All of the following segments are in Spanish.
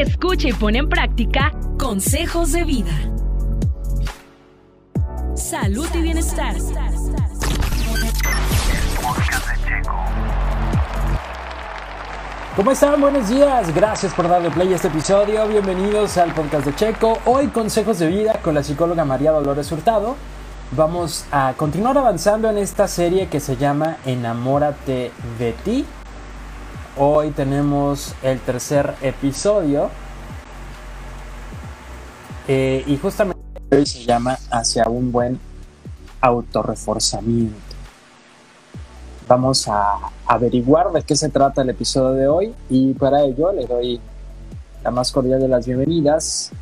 Escucha y pone en práctica consejos de vida. Salud y bienestar. ¿Cómo están? Buenos días. Gracias por darle play a este episodio. Bienvenidos al podcast de Checo. Hoy consejos de vida con la psicóloga María Dolores Hurtado. Vamos a continuar avanzando en esta serie que se llama Enamórate de ti. Hoy tenemos el tercer episodio. Eh, y justamente hoy se llama Hacia un buen autorreforzamiento. Vamos a averiguar de qué se trata el episodio de hoy y para ello le doy la más cordial de las bienvenidas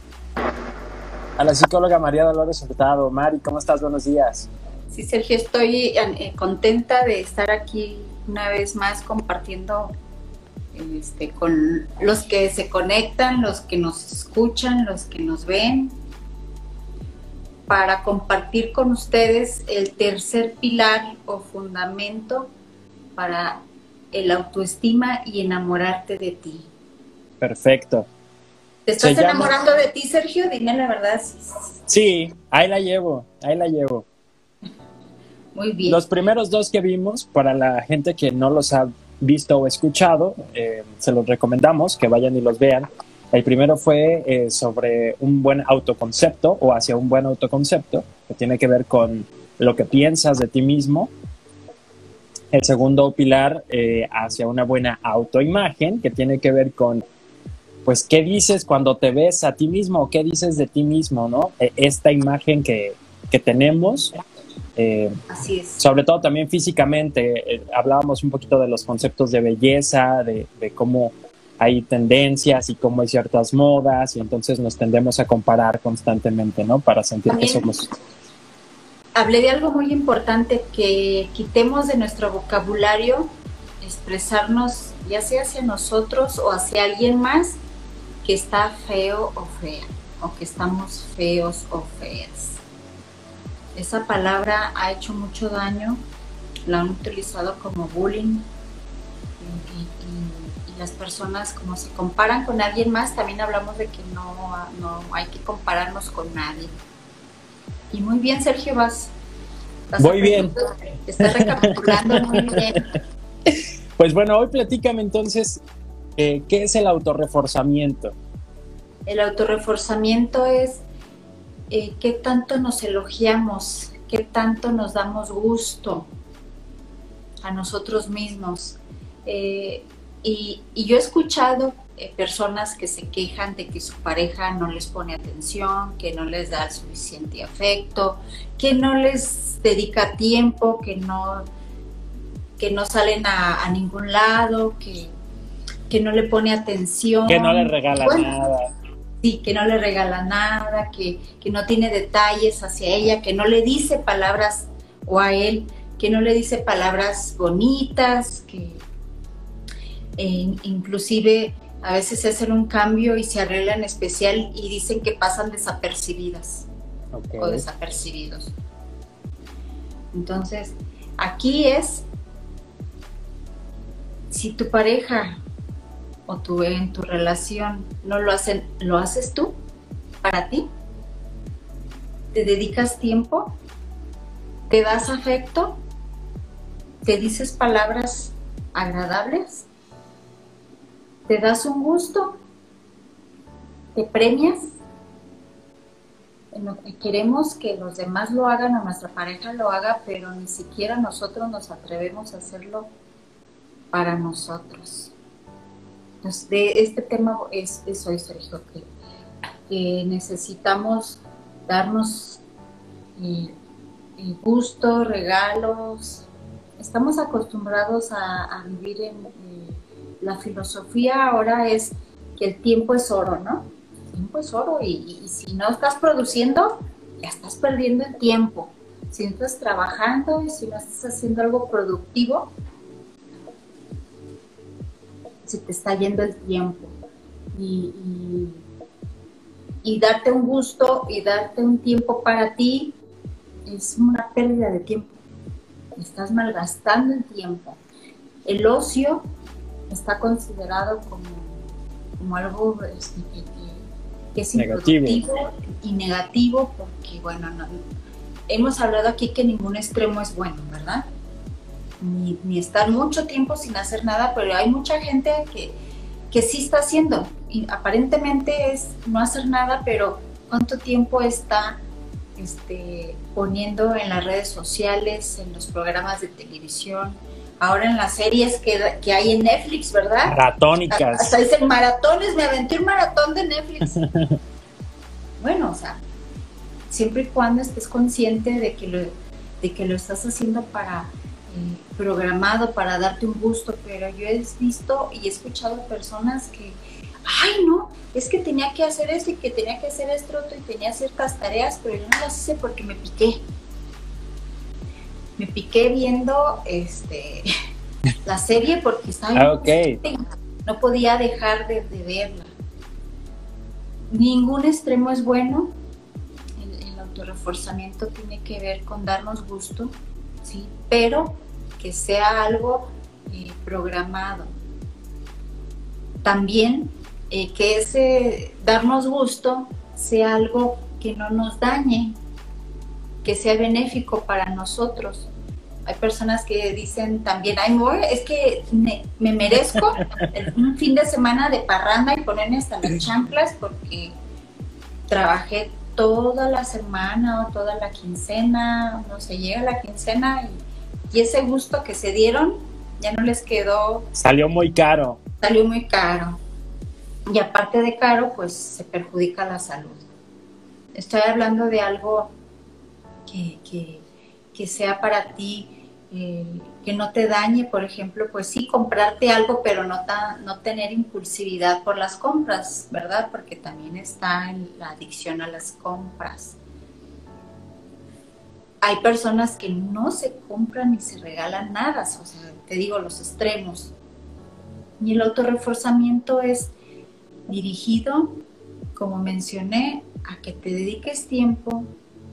a la psicóloga María Dolores Hurtado. Mari, ¿cómo estás? Buenos días. Sí, Sergio, estoy eh, contenta de estar aquí una vez más compartiendo este, con los que se conectan, los que nos escuchan, los que nos ven, para compartir con ustedes el tercer pilar o fundamento para el autoestima y enamorarte de ti. Perfecto. ¿Te estás enamorando de ti, Sergio? Dime la verdad. Sí, ahí la llevo, ahí la llevo. Muy bien. Los primeros dos que vimos, para la gente que no los ha visto o escuchado, eh, se los recomendamos que vayan y los vean. El primero fue eh, sobre un buen autoconcepto o hacia un buen autoconcepto, que tiene que ver con lo que piensas de ti mismo. El segundo pilar eh, hacia una buena autoimagen, que tiene que ver con, pues, qué dices cuando te ves a ti mismo, qué dices de ti mismo, ¿no? E, esta imagen que, que tenemos. Eh, Así es. Sobre todo también físicamente, hablábamos un poquito de los conceptos de belleza, de, de cómo hay tendencias y cómo hay ciertas modas y entonces nos tendemos a comparar constantemente, ¿no? Para sentir que somos... Hablé de algo muy importante, que quitemos de nuestro vocabulario expresarnos ya sea hacia nosotros o hacia alguien más que está feo o fea, o que estamos feos o feas. Esa palabra ha hecho mucho daño, la han utilizado como bullying, las personas como se comparan con alguien más, también hablamos de que no, no hay que compararnos con nadie. Y muy bien, Sergio, vas. muy bien. Estás recapitulando muy bien. Pues bueno, hoy platícame entonces, eh, ¿qué es el autorreforzamiento? El autorreforzamiento es eh, qué tanto nos elogiamos, qué tanto nos damos gusto a nosotros mismos. Eh, y, yo he escuchado eh, personas que se quejan de que su pareja no les pone atención, que no les da el suficiente afecto, que no les dedica tiempo, que no, que no salen a, ningún lado, que, que, no le pone atención. Que no le regala nada. Sí, que no le regala nada, que, que no tiene detalles hacia ella, que no le dice palabras o a él, que no le dice palabras bonitas, que, inclusive a veces se hacen un cambio y se arreglan especial y dicen que pasan desapercibidas o desapercibidos. Entonces, aquí es si tu pareja tú en tu relación no lo hacen, lo haces tú para ti. Te dedicas tiempo, te das afecto, te dices palabras agradables te das un gusto, te premias queremos que los demás lo hagan o nuestra pareja lo haga, pero ni siquiera nosotros nos atrevemos a hacerlo para nosotros. Entonces, de este tema es, hoy, Sergio, que, necesitamos darnos eh, gusto, regalos. Estamos acostumbrados a, vivir en la filosofía ahora es que el tiempo es oro, ¿no? El tiempo es oro y, si no estás produciendo, ya estás perdiendo el tiempo. Si no estás trabajando y si no estás haciendo algo productivo, se te está yendo el tiempo. Y, y, darte un gusto y darte un tiempo para ti es una pérdida de tiempo. Estás malgastando el tiempo. El ocio está considerado como como algo este, que, es negativo. y negativo porque, bueno, hemos hablado aquí que ningún extremo es bueno, ¿verdad? Ni, ni, estar mucho tiempo sin hacer nada, pero hay mucha gente que, que sí está haciendo y aparentemente es no hacer nada, pero ¿cuánto tiempo está este, poniendo en las redes sociales, en los programas de televisión, ahora en las series que, que hay en Netflix, ¿verdad? Maratónicas. Hasta dicen maratones, me aventé un maratón de Netflix. bueno, o sea, siempre y cuando estés consciente de que lo, de que lo estás haciendo para programado para darte un gusto, pero yo he visto y he escuchado personas que, ay no, es que tenía que hacer esto y que tenía que hacer esto otro y tenía ciertas tareas, pero yo no las hice porque me piqué. Me piqué viendo este la serie porque estaba ah, no podía dejar de, verla. Ningún extremo es bueno. El, el autorreforzamiento tiene que ver con darnos gusto, sí, pero que sea algo eh, programado. También eh, que ese darnos gusto sea algo que no nos dañe, que sea benéfico para nosotros. Hay personas que dicen también, ay, es que me, merezco un fin de semana de parranda y ponerme hasta las chanclas porque trabajé toda la semana o toda la quincena, no sé, llega la quincena y, y ese gusto que se dieron ya no les quedó. Salió muy caro. Salió muy caro y aparte de caro, pues se perjudica la salud. Estoy hablando de algo que, sea para ti, eh, que no te dañe, por ejemplo, pues sí, comprarte algo, pero no, no tener impulsividad por las compras, ¿verdad? Porque también está en la adicción a las compras. Hay personas que no se compran ni se regalan nada, o sea, te digo, los extremos. Y el autorreforzamiento es dirigido, como mencioné, a que te dediques tiempo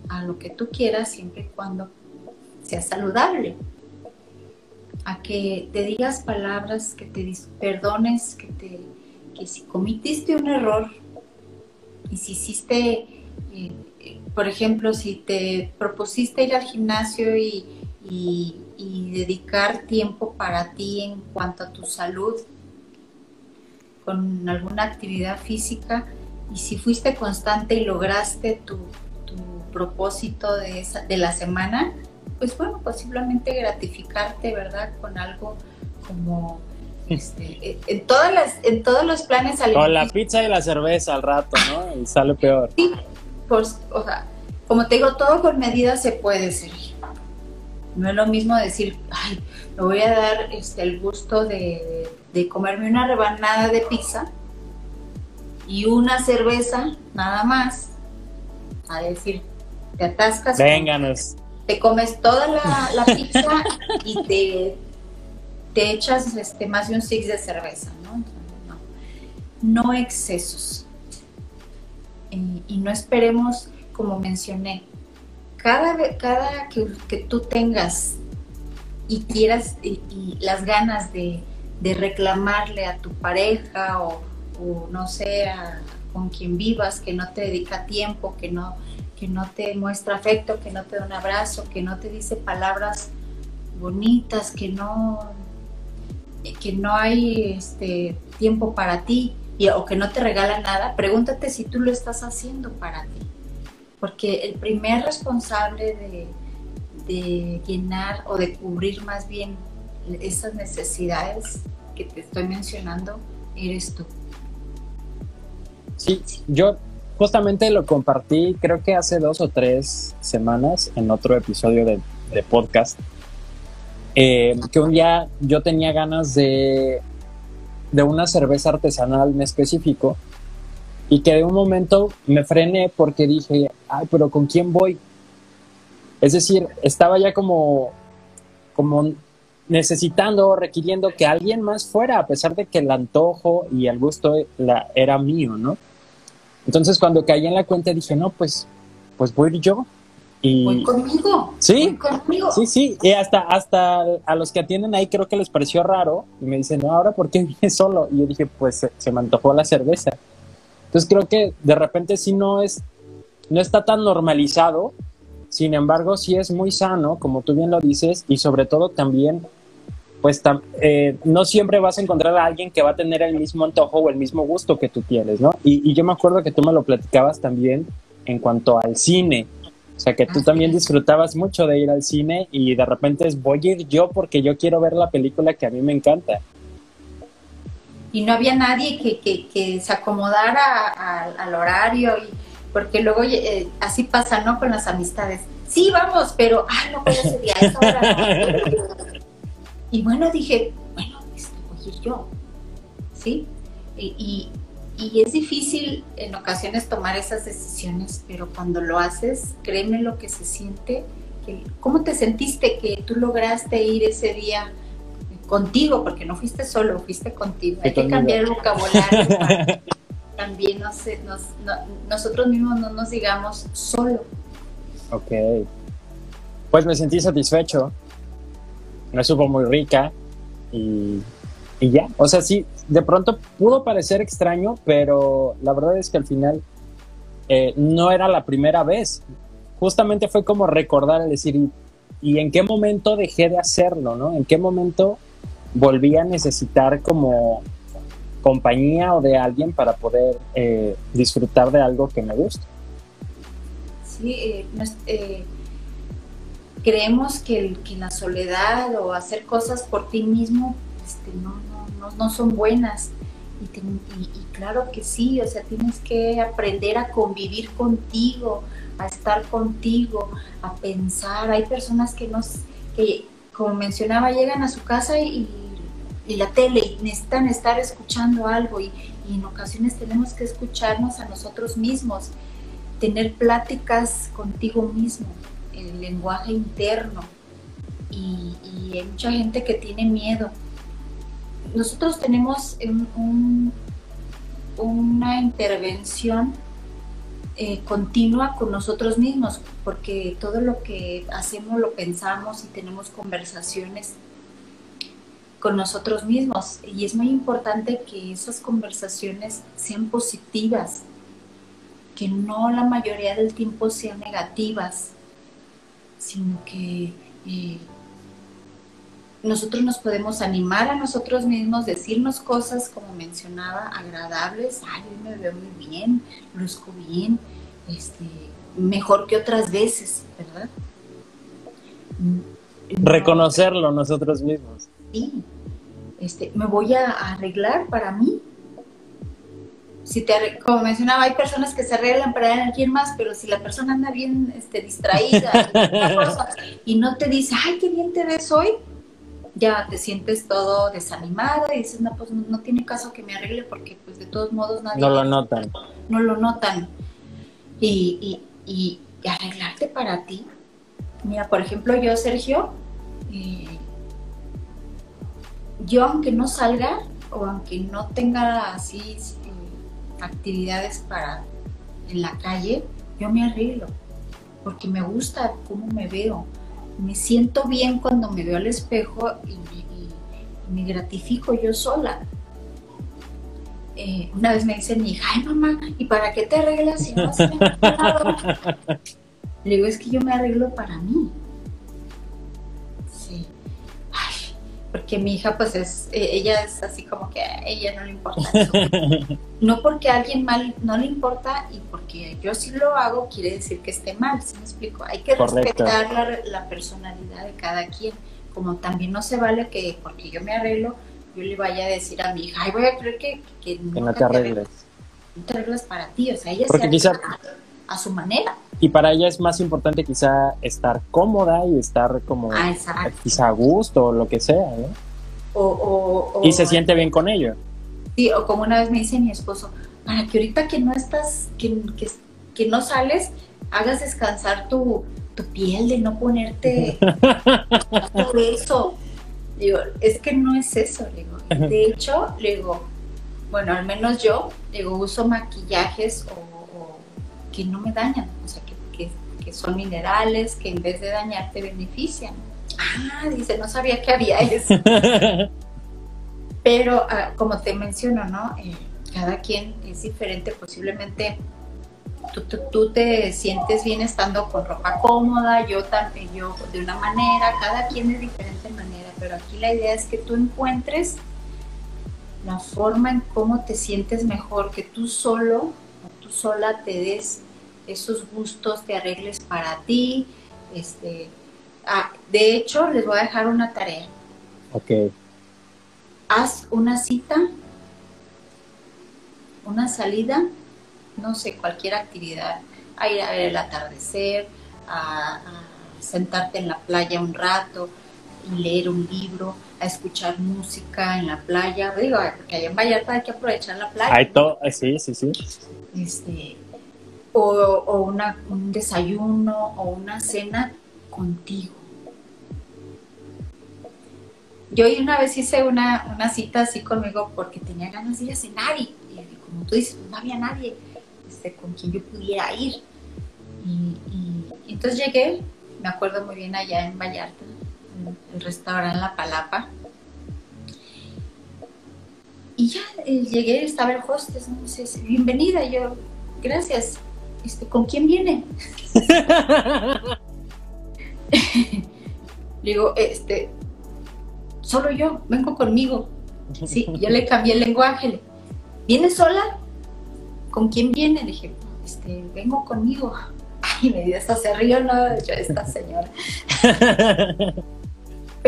a lo que tú quieras siempre y cuando sea saludable. A que te digas palabras, que te perdones, que, te, que si cometiste un error y si hiciste, eh, por ejemplo, si te propusiste ir al gimnasio y, y dedicar tiempo para ti en cuanto a tu salud, con alguna actividad física y si fuiste constante y lograste tu, propósito de, de la semana, pues bueno, posiblemente gratificarte, ¿verdad? Con algo como este, en todas las, en todos los planes Con la pizza y la cerveza al rato, ¿no? Y sale peor. Sí, pues, o sea, como te digo, todo con medida se puede ser. No es lo mismo decir, ay, me voy a dar este, el gusto de, de comerme una rebanada de pizza y una cerveza nada más, a decir, te atascas. Vénganos. Te comes toda la, pizza y te, te echas este, más de un six de cerveza, ¿no? No, excesos. Y, no esperemos, como mencioné, cada, cada que, que tú tengas y quieras y las ganas de, de reclamarle a tu pareja o, no sé, con quien vivas, que no te dedica tiempo, que no, que no te muestra afecto, que no te da un abrazo, que no te dice palabras bonitas, que no, que no hay este, tiempo para ti y, o que no te regala nada, pregúntate si tú lo estás haciendo para ti. Porque el primer responsable de, de llenar o de cubrir más bien esas necesidades que te estoy mencionando eres tú. Sí, yo justamente lo compartí creo que hace dos o tres semanas en otro episodio de, podcast, eh, que un día yo tenía ganas de, de una cerveza artesanal en específico y que de un momento me frené porque dije, ay, pero ¿con quién voy? Es decir, estaba ya como, como necesitando o requiriendo que alguien más fuera, a pesar de que el antojo y el gusto era mío, ¿no? Entonces cuando caí en la cuenta dije, no, pues, pues voy yo. Y, Voy conmigo. Sí, voy conmigo. Sí, sí, y hasta, hasta a los que atienden ahí creo que les pareció raro y me dicen, no, ahora ¿por qué vienes solo? Y yo dije, pues se, se me antojó la cerveza. Entonces creo que de repente sí no es, no está tan normalizado, sin embargo sí es muy sano, como tú bien lo dices, y sobre todo también, pues tam- eh, no siempre vas a encontrar a alguien que va a tener el mismo antojo o el mismo gusto que tú tienes, ¿no? Y, y yo me acuerdo que tú me lo platicabas también en cuanto al cine. O sea, que tú Ah, también disfrutabas mucho de ir al cine y de repente es voy a ir yo porque yo quiero ver la película que a mí me encanta. y no había nadie que, que, que se acomodara a- al horario y porque luego eh, así pasa no con las amistades sí vamos pero ay no puedo ese día a esa hora no". y bueno dije bueno este, voy yo sí y, y, y es difícil en ocasiones tomar esas decisiones pero cuando lo haces créeme lo que se siente que, cómo te sentiste que tú lograste ir ese día contigo, porque no fuiste solo, fuiste contigo. Hay que cambiar el vocabulario para también nos- no- nosotros mismos no nos digamos solo. Ok. Pues me sentí satisfecho. Me supo muy rica y, y ya. O sea, sí, de pronto pudo parecer extraño, pero la verdad es que al final eh, no era la primera vez. Justamente fue como recordar, es decir, y, en qué momento dejé de hacerlo, ¿no? En qué momento volví a necesitar como compañía o de alguien para poder eh, disfrutar de algo que me gusta. Sí, eh, eh, creemos que, que la soledad o hacer cosas por ti mismo este, no, no, no, no son buenas. Y claro que sí, o sea, tienes que aprender a convivir contigo, a estar contigo, a pensar. Hay personas que nos, que como mencionaba, llegan a su casa y, y la tele y necesitan estar escuchando algo y, y en ocasiones tenemos que escucharnos a nosotros mismos, tener pláticas contigo mismo, lenguaje interno. Y, hay mucha gente que tiene miedo. Nosotros tenemos un- un- una intervención eh, continua con nosotros mismos, porque todo lo que hacemos lo pensamos y tenemos conversaciones con nosotros mismos. Y es muy importante que esas conversaciones sean positivas, que no la mayoría del tiempo sean negativas, sino que eh, nosotros nos podemos animar a nosotros mismos, decirnos cosas, como mencionaba, agradables. Ay, hoy me veo muy bien, luzco bien, este, mejor que otras veces, ¿verdad? No- Reconocerlo nosotros mismos. sí, este, me voy a arreglar para mí. Si te, como mencionaba, hay personas que se arreglan para alguien más, pero si la persona anda bien este, distraída y no te dice, ay, qué bien te ves hoy, ya te sientes todo desanimado y dices, no, pues no, no tiene caso que me arregle porque pues de todos modos nadie No lo notan. no lo notan. Y, y- y- y arreglarte para ti. Mira, por ejemplo, yo, Sergio, eh, yo aunque no salga o aunque no tenga así actividades para en la calle, yo me arreglo porque me gusta cómo me veo. Me siento bien cuando me veo al espejo y me, y- y me gratifico yo sola. Eh, una vez me dice mi hija, ay mamá, ¿y para qué te arreglas si no lado?" Le digo, es que yo me arreglo para mí. Porque mi hija, pues es, eh, ella es así como que a ella no le importa eso. No porque a alguien mal no le importa y porque yo sí lo hago, quiere decir que esté mal, ¿sí me explico? Hay que Correcto. respetar la, la personalidad de cada quien. Como también no se vale que porque yo me arreglo, yo le vaya a decir a mi hija, ay, voy a creer que, que, Que no te arregles. te arreglas para ti, o sea, ella Porque se quizá- arregla a, su manera. Y para ella es más importante quizá estar cómoda y estar como Ah, exacto. quizá a gusto o lo que sea, ¿no? O, o- o- Y se siente bien con ello. Sí, o como una vez me dice mi esposo, para que ahorita que no estás, que, que, que no sales, hagas descansar tu, tu piel de no ponerte todo eso. Digo, es que no es eso, digo. De hecho, digo, bueno, al menos yo, digo, uso maquillajes o que no me dañan, o sea, que, que- que son minerales que en vez de dañar te benefician. Ah, dice, no sabía que había eso. Pero ah, como te menciono, ¿no? Eh, cada quien es diferente, posiblemente tú, tú, te sientes bien estando con ropa cómoda, yo también, yo de una manera, cada quien de diferente manera, pero aquí la idea es que tú encuentres la forma en cómo te sientes mejor, que tú solo tú sola te des esos gustos, te arregles para ti. Este, ah, de hecho, les voy a dejar una tarea. Ok. Haz una cita, una salida, no sé, cualquier actividad, a ir a ver el atardecer, a sentarte en la playa un rato, leer un libro, a escuchar música en la playa. Digo, porque allá en Vallarta hay que aprovechar la playa. Hay todo, eh, sí, sí, sí. Este, o, una, un desayuno o una cena contigo. Yo una vez hice una, una cita así conmigo porque tenía ganas de ir a cenar y, como tú dices, no había nadie este, con quien yo pudiera ir. y entonces llegué, me acuerdo muy bien allá en Vallarta, el restaurante La Palapa. Y ya eh, llegué, estaba el hostess, ¿no? Dice, bienvenida, yo, gracias, este, ¿con quién viene? digo, este, solo yo, vengo conmigo. Sí, yo le cambié el lenguaje. ¿Viene sola? ¿Con quién viene? dije, este, vengo conmigo. Ay, me dio esta se rió, no, yo, esta señora.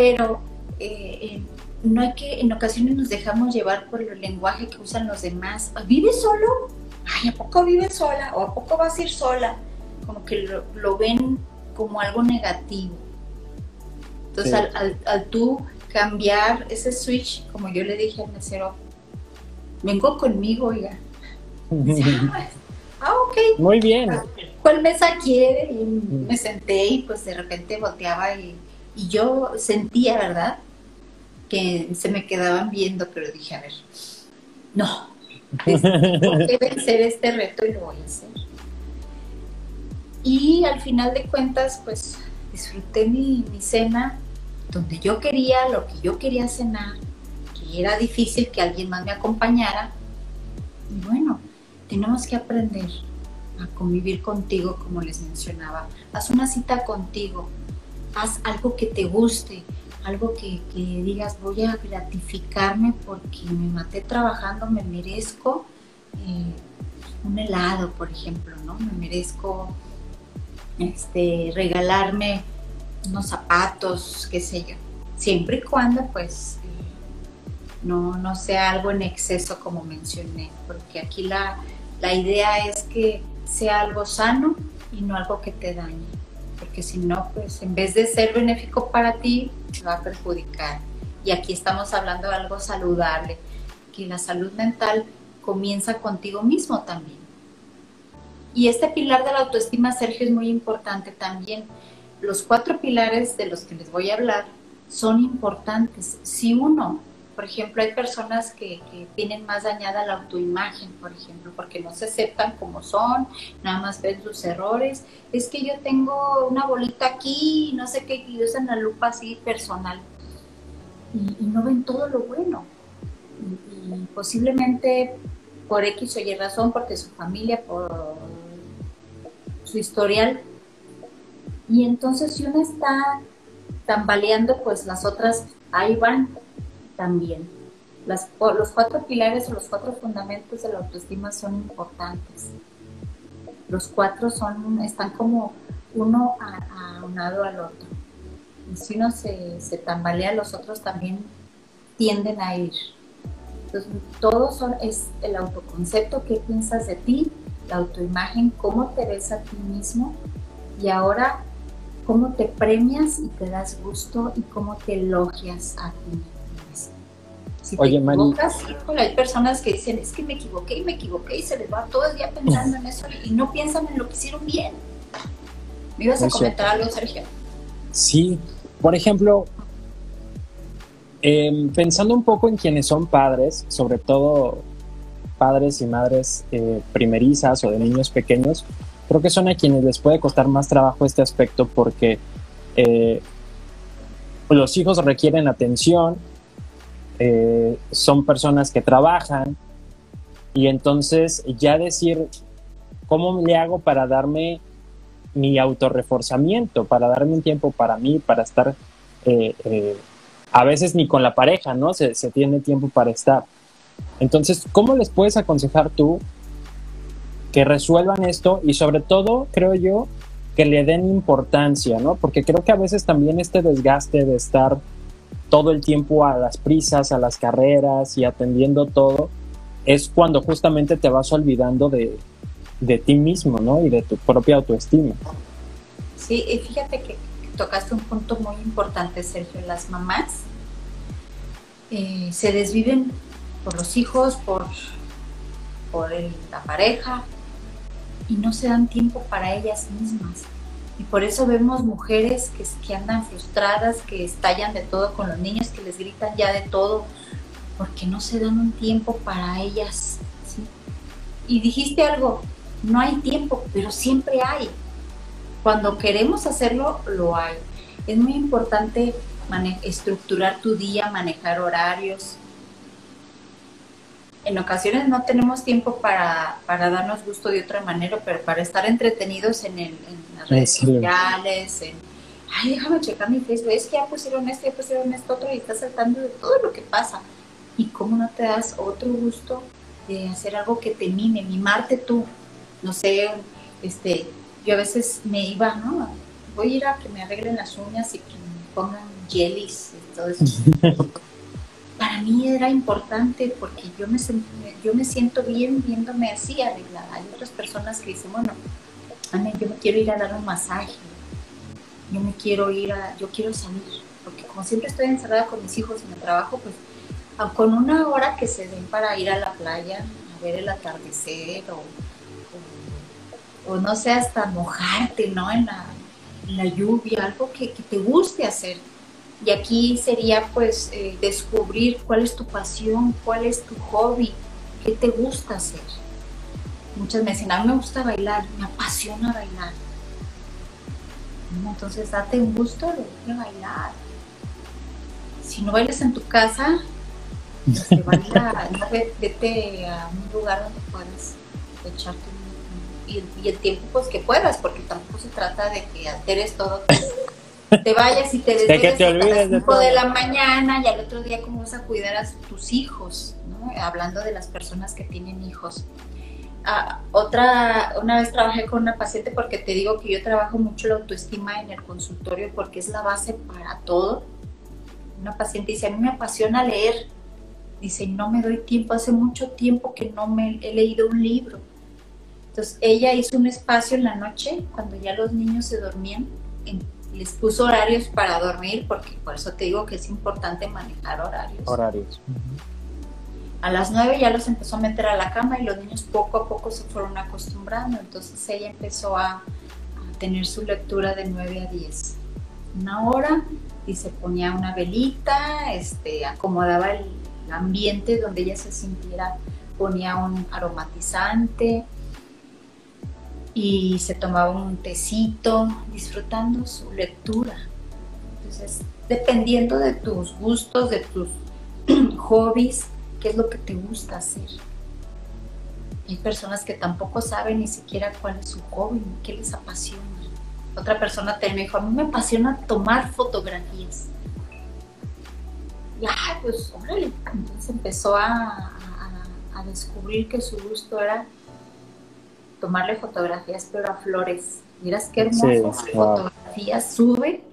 pero eh, no hay que, en ocasiones nos dejamos llevar por el lenguaje que usan los demás. ¿Vive solo? Ay, ¿a poco vive sola? ¿O a poco vas a ir sola? Como que lo, ven como algo negativo. Entonces, al, tú cambiar ese switch, como yo le dije al mesero, vengo conmigo, oiga. Ah, ah, ok. Muy bien. ¿Cuál mesa quiere? Y me senté y pues de repente volteaba y y yo sentía, ¿verdad? Que se me quedaban viendo, pero dije, a ver, no, tengo que vencer este reto y lo voy a hacer. Y al final de cuentas, pues disfruté mi, mi cena donde yo quería, lo que yo quería cenar, que era difícil que alguien más me acompañara. Y bueno, tenemos que aprender a convivir contigo, como les mencionaba. Haz una cita contigo, haz algo que te guste, algo que, digas, voy a gratificarme porque me maté trabajando, me merezco eh, un helado, por ejemplo, ¿no? Me merezco este, regalarme unos zapatos, qué sé yo. Siempre y cuando, pues, eh, no, no sea algo en exceso como mencioné, porque aquí la, la idea es que sea algo sano y no algo que te dañe porque si no, pues en vez de ser benéfico para ti, te va a perjudicar. Y aquí estamos hablando de algo saludable, que la salud mental comienza contigo mismo también. Y este pilar de la autoestima, Sergio, es muy importante también. Los cuatro pilares de los que les voy a hablar son importantes. Si uno por ejemplo, hay personas que, tienen más dañada la autoimagen, por ejemplo, porque no se aceptan como son, nada más ven sus errores. Es que yo tengo una bolita aquí, no sé qué, y usan la lupa así personal. Y, no ven todo lo bueno. Y, posiblemente por X o Y razón, porque su familia, por su historial. Y entonces si uno está tambaleando, pues las otras ahí van también. los cuatro pilares o los cuatro fundamentos de la autoestima son importantes. Los cuatro son, están como uno aunado al otro. Y si uno se, se tambalea, los otros también tienden a ir. Entonces, todo son, es el autoconcepto, qué piensas de ti, la autoimagen, cómo te ves a ti mismo y ahora cómo te premias y te das gusto y cómo te elogias a ti mismo. Si te equivocas, hay personas que dicen, es que me equivoqué y me equivoqué y se les va todo el día pensando en eso y no piensan en lo que hicieron bien. ¿Me ibas a comentar algo, Sergio? Sí, por ejemplo, em, pensando un poco en quienes son padres, sobre todo padres y madres eh, primerizas o de niños pequeños, creo que son a quienes les puede costar más trabajo este aspecto porque eh, los hijos requieren atención, eh, son personas que trabajan y entonces ya decir, ¿cómo le hago para darme mi autorreforzamiento, para darme un tiempo para mí, para estar, eh, eh, a veces ni con la pareja, ¿no? Se, se tiene tiempo para estar. Entonces, ¿cómo les puedes aconsejar tú que resuelvan esto y sobre todo, creo yo, que le den importancia, ¿no? Porque creo que a veces también este desgaste de estar todo el tiempo a las prisas, a las carreras y atendiendo todo, es cuando justamente te vas olvidando de, de ti mismo, ¿no? Y de tu propia autoestima. Sí, y fíjate que tocaste un punto muy importante, Sergio. Las mamás eh, se desviven por los hijos, por, por la pareja, y no se dan tiempo para ellas mismas. Y por eso vemos mujeres que, que andan frustradas, que estallan de todo con los niños, que les gritan ya de todo, porque no se dan un tiempo para ellas. Y dijiste algo, no hay tiempo, pero siempre hay. Cuando queremos hacerlo, lo hay. Es muy importante estructurar tu día, manejar horarios. En ocasiones no tenemos tiempo para, para darnos gusto de otra manera, pero para estar entretenidos en, el, en las redes sí. sociales, en, ay, déjame checar mi Facebook, es que ya pusieron esto, ya pusieron esto otro y estás saltando de todo lo que pasa. ¿Y cómo no te das otro gusto de hacer algo que te mime, mimarte tú? No sé, este, yo a veces me iba, ¿no? Voy a ir a que me arreglen las uñas y que me pongan jellies y todo eso. Para mí era importante porque yo me, yo me siento bien viéndome así arreglada. Hay otras personas que dicen, bueno, yo me quiero ir a dar un masaje, yo me quiero ir a, yo quiero salir, porque como siempre estoy encerrada con mis hijos en el trabajo, pues con una hora que se den para ir a la playa, a ver el atardecer o, o, no sé, hasta mojarte, ¿no? En la, la lluvia, algo que, que, te guste hacer. Y aquí sería pues eh, descubrir cuál es tu pasión, cuál es tu hobby, qué te gusta hacer. Muchas me dicen, a mí me gusta bailar, me apasiona bailar. Entonces date un gusto de bailar. Si no bailas en tu casa, este, baila, no, vete a un lugar donde puedas echarte un, y, y, el tiempo pues que puedas, porque tampoco se trata de que alteres todo, te vayas y te desveles de hasta las 5 de, de, la mañana y al otro día cómo vas a cuidar a tus hijos, ¿no? hablando de las personas que tienen hijos. Ah, otra, una vez trabajé con una paciente porque te digo que yo trabajo mucho la autoestima en el consultorio porque es la base para todo. Una paciente dice, a mí me apasiona leer, dice, no me doy tiempo, hace mucho tiempo que no me he leído un libro. Entonces ella hizo un espacio en la noche, cuando ya los niños se dormían, en, les puso horarios para dormir, porque por eso te digo que es importante manejar horarios. Horarios. Uh -huh. A las nueve ya los empezó a meter a la cama y los niños poco a poco se fueron acostumbrando, entonces ella empezó a, a tener su lectura de 9 a 10. Una hora y se ponía una velita, este, acomodaba el, ambiente donde ella se sintiera, ponía un aromatizante y se tomaba un tecito, disfrutando su lectura. Entonces, dependiendo de tus gustos, de tus hobbies, qué es lo que te gusta hacer. Hay personas que tampoco saben ni siquiera cuál es su hobby, qué les apasiona. Otra persona te me dijo, a mí me apasiona tomar fotografías y ay, pues órale. Entonces empezó a, a, descubrir que su gusto era tomarle fotografías, pero a flores. Miras qué hermosas sí, fotografías wow. sube.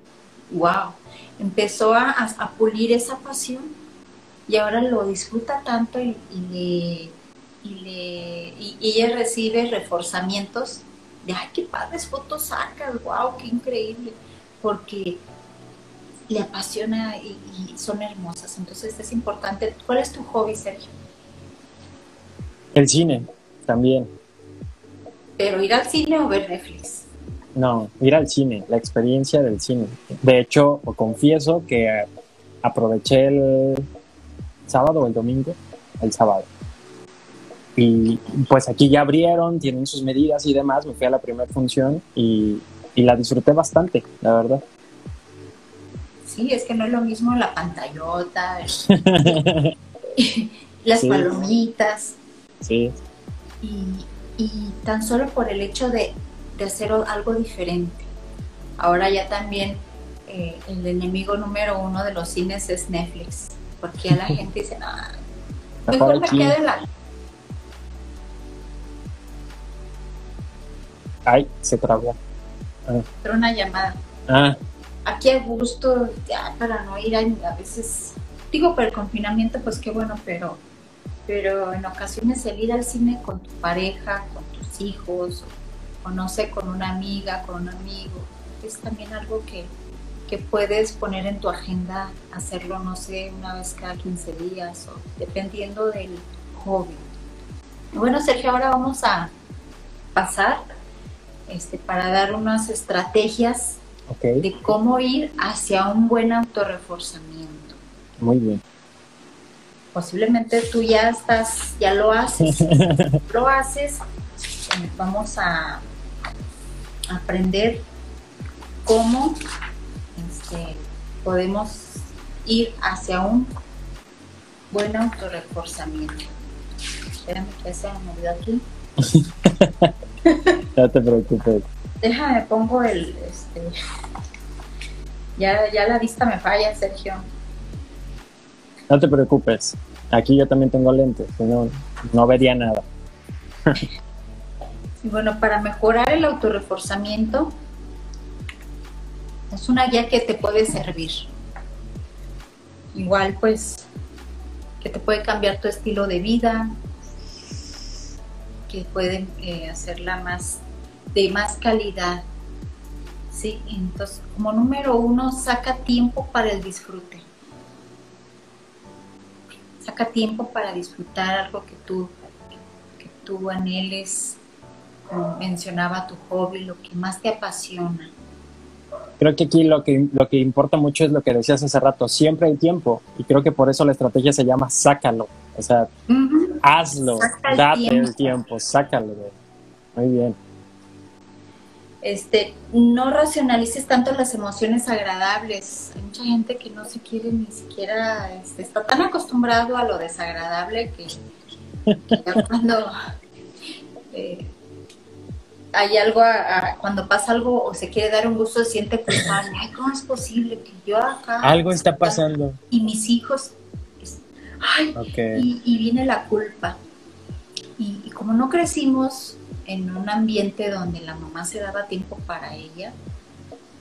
Wow. Empezó a, a, pulir esa pasión y ahora lo disfruta tanto y, y le, y, le, y, y ella recibe reforzamientos de, ay, qué padres fotos sacas, wow, qué increíble. Porque le apasiona y, y, son hermosas. Entonces es importante. ¿Cuál es tu hobby, Sergio? El cine, también. ¿Pero ir al cine o ver Netflix? No, ir al cine, la experiencia del cine. De hecho, confieso que aproveché el sábado o el domingo, el sábado. y pues aquí ya abrieron, tienen sus medidas y demás. Me fui a la primera función y, y la disfruté bastante, la verdad. Sí, es que no es lo mismo la pantallota, las palomitas. Sí. Y, y, tan solo por el hecho de, de, hacer algo diferente. Ahora ya también eh, el enemigo número uno de los cines es Netflix, porque ya la gente dice, no, mejor me quedo en la... Ay, se trabó. Ah. Pero una llamada. Ah. Aquí a gusto, ya para no ir a, a veces, digo, por el confinamiento, pues qué bueno, pero pero en ocasiones el ir al cine con tu pareja, con tus hijos, o, no sé, con una amiga, con un amigo, es también algo que, que puedes poner en tu agenda, hacerlo, no sé, una vez cada 15 días, o dependiendo del hobby. Bueno, Sergio, ahora vamos a pasar este, para dar unas estrategias de cómo ir hacia un buen autorreforzamiento. Muy bien posiblemente tú ya estás, ya lo haces, lo haces, eh, vamos a aprender cómo este, podemos ir hacia un buen autorreforzamiento. Espérame que se me olvidó aquí. no te preocupes. Déjame, pongo el, este, ya, ya la vista me falla, Sergio. No te preocupes. Aquí yo también tengo lentes, no, no vería nada. bueno, para mejorar el autorreforzamiento, es una guía que te puede servir. Igual, pues, que te puede cambiar tu estilo de vida, que puede eh, hacerla más de más calidad. Sí, entonces, como número uno, saca tiempo para el disfrute saca tiempo para disfrutar algo que tú, que tú anheles, como mencionaba tu hobby, lo que más te apasiona. Creo que aquí lo que, lo que importa mucho es lo que decías hace rato, siempre hay tiempo y creo que por eso la estrategia se llama sácalo, o sea, hazlo, date el tiempo, sácalo. Muy bien este, no racionalices tanto las emociones agradables. Hay mucha gente que no se quiere ni siquiera, este, está tan acostumbrado a lo desagradable que, cuando eh, hay algo, cuando pasa algo o se quiere dar un gusto, se siente culpable. Ay, ¿cómo es posible que yo acá... Algo está pasando. Y mis hijos... Ay, y, viene la culpa. y como no crecimos en un ambiente donde la mamá se daba tiempo para ella,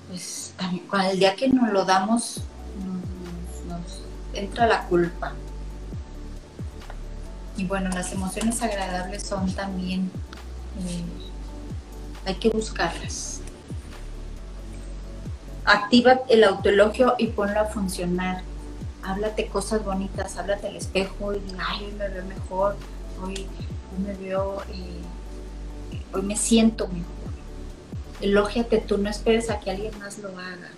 pues el día que nos lo damos, nos, entra la culpa. Y bueno, las emociones agradables son también, eh, hay que buscarlas. Activa el autoelogio y ponlo a funcionar. Háblate cosas bonitas, háblate al espejo y ay, me veo mejor, hoy, me veo... Eh, hoy me siento mejor. Elógiate tú, no esperes a que alguien más lo haga.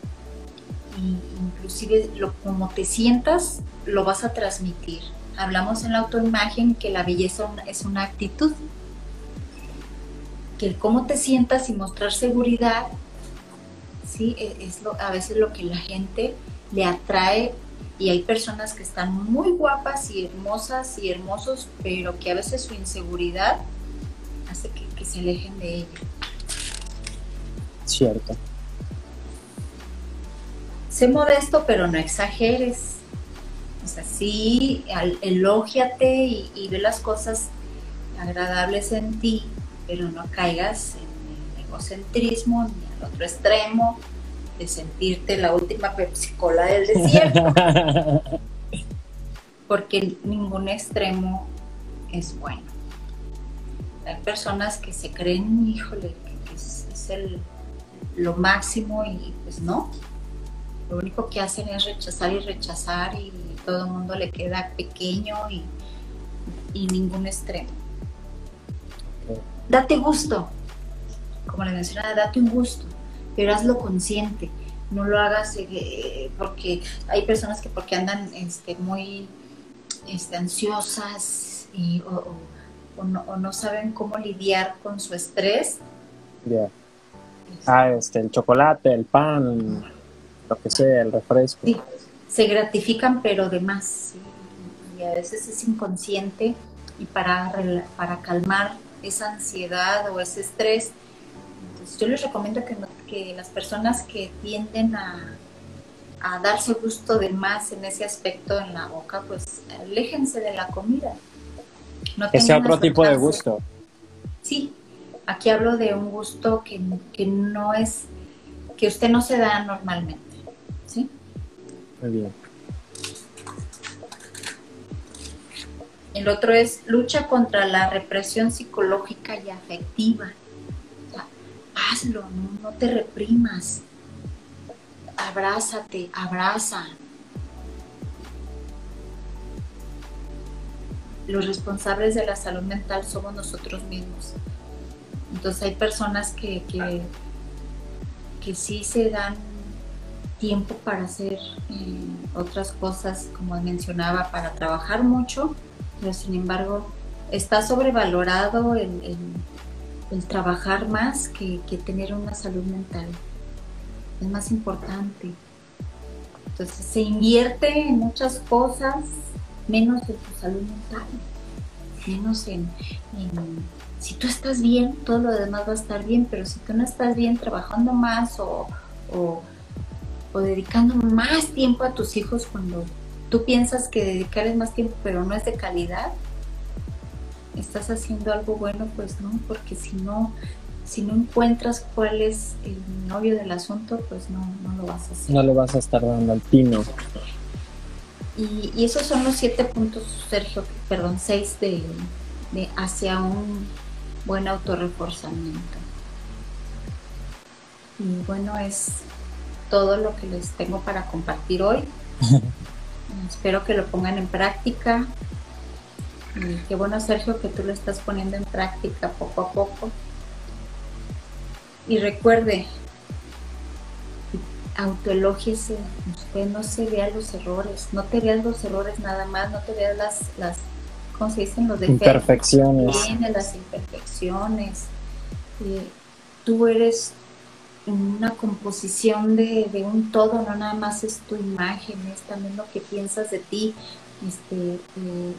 Y inclusive lo, como te sientas, lo vas a transmitir. Hablamos en la autoimagen que la belleza es una actitud. Que el cómo te sientas y mostrar seguridad, sí, e, es lo, a veces lo que la gente le atrae y hay personas que están muy guapas y hermosas y hermosos, pero que a veces su inseguridad se alejen de ella. Cierto. Sé modesto, pero no exageres. O sea, sí, elógiate y, y, ve las cosas agradables en ti, pero no caigas en el egocentrismo ni al otro extremo de sentirte la última pepsicola del desierto. Porque ningún extremo es bueno. Hay personas que se creen, híjole, que es, el, lo máximo y pues no. Lo único que hacen es rechazar y rechazar y todo el mundo le queda pequeño y, ningún extremo. Date gusto, como le mencionaba, date un gusto, pero hazlo consciente. No lo hagas eh, porque hay personas que porque andan este, muy este, ansiosas y, o no, saben cómo lidiar con su estrés. Ya. Ah, este, el chocolate, el pan, lo que sea, el refresco. Sí, se gratifican, pero de más. Y a veces es inconsciente y para, para calmar esa ansiedad o ese estrés, entonces yo les recomiendo que, que las personas que tienden a, a darse gusto de más en ese aspecto en la boca, pues aléjense de la comida. No que sea otro tipo de gusto. Sí, aquí hablo de un gusto que, que, no es, que usted no se da normalmente. ¿Sí? Muy bien. El otro es lucha contra la represión psicológica y afectiva. hazlo, no te reprimas abrázate, abraza. Los responsables de la salud mental somos nosotros mismos. Entonces hay personas que, que, sí se dan tiempo para hacer eh, otras cosas, como mencionaba, para trabajar mucho, pero sin embargo está sobrevalorado el, trabajar más que tener una salud mental es más importante. Entonces se invierte en muchas cosas, menos en tu salud mental, menos en, si tú estás bien, todo lo demás va a estar bien, pero si tú no estás bien trabajando más o, o, dedicando más tiempo a tus hijos cuando tú piensas que dedicarles más tiempo, pero no es de calidad, estás haciendo algo bueno, pues no, porque si no, si no encuentras cuál es el novio del asunto, pues no, no lo vas a hacer. No le vas a estar dando al pino. Y, y esos son los siete puntos, Sergio, perdón, seis de, de hacia un buen autorreforzamiento. Y bueno, es todo lo que les tengo para compartir hoy. Espero que lo pongan en práctica. Y qué bueno, Sergio, que tú lo estás poniendo en práctica poco a poco. Y recuerde, autoelógiese, usted no se vea los errores, no te veas los errores nada más, no te veas las, las ¿cómo se dicen? Los defectos. Imperfecciones. las imperfecciones. Eh, tú eres una composición de, un todo, no nada más es tu imagen, es también lo que piensas de ti. Este, eh,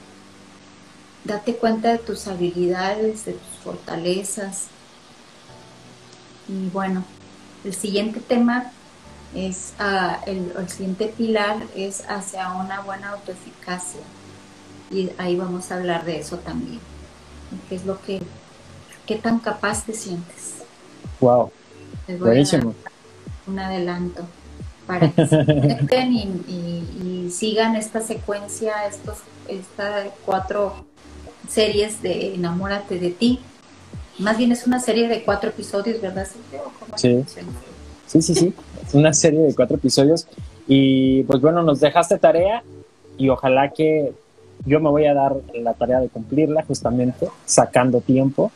date cuenta de tus habilidades, de tus fortalezas, y bueno, el siguiente tema es, uh, el, siguiente pilar es hacia una buena autoeficacia. Y ahí vamos a hablar de eso también. ¿Qué es lo que, qué tan capaz te sientes? Wow. Buenísimo. Un adelanto para que se conecten y, y, sigan esta secuencia, estos, estas cuatro series de Enamórate de ti más bien es una serie de cuatro episodios, ¿verdad, Sí. Sí, sí, sí. una serie de cuatro episodios. Y pues bueno, nos dejaste tarea y ojalá que yo me voy a dar la tarea de cumplirla justamente, sacando tiempo.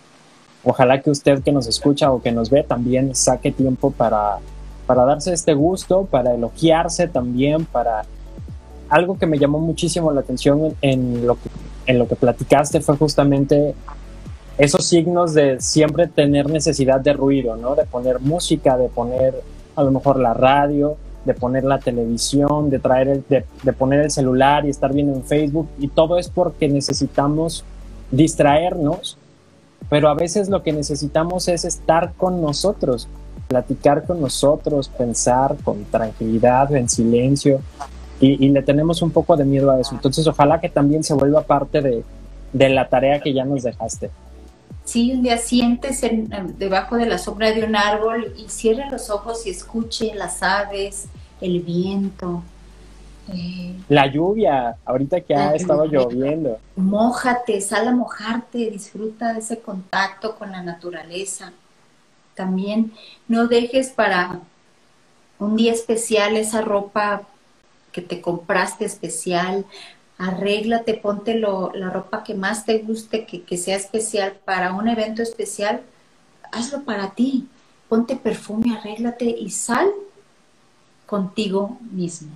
Ojalá que usted que nos escucha o que nos ve también saque tiempo para, para darse este gusto, para elogiarse también, para... Algo que me llamó muchísimo la atención en lo que, en lo que platicaste fue justamente esos signos de siempre tener necesidad de ruido, ¿no? De poner música, de poner a lo mejor la radio, de poner la televisión, de traer el, de, poner el celular y estar viendo en Facebook y todo es porque necesitamos distraernos, pero a veces lo que necesitamos es estar con nosotros, platicar con nosotros, pensar con tranquilidad, en silencio y, le tenemos un poco de miedo a eso. Entonces ojalá que también se vuelva parte de, de la tarea que ya nos dejaste. Sí, un día sientes debajo de la sombra de un árbol y cierre los ojos y escuche las aves, el viento. Eh, la lluvia, ahorita que ha estado lloviendo. Mójate, sal a mojarte, disfruta de ese contacto con la naturaleza. También no dejes para un día especial esa ropa que te compraste especial, arréglate, ponte la ropa que más te guste, que, sea especial para un evento especial, hazlo para ti. Ponte perfume, arréglate y sal contigo mismo.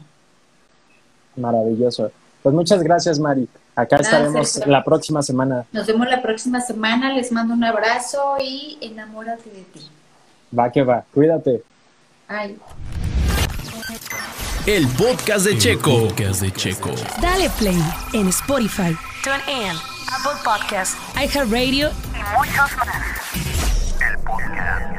Maravilloso. Pues muchas gracias, Mari. Acá estaremos la próxima semana. Nos vemos la próxima semana. Les mando un abrazo y enamórate de ti. Va que va. Cuídate. Ay. El podcast de Checo. podcast de Checo. Dale play en Spotify, TuneIn, Apple Podcasts, iHeartRadio y muchos más. El podcast.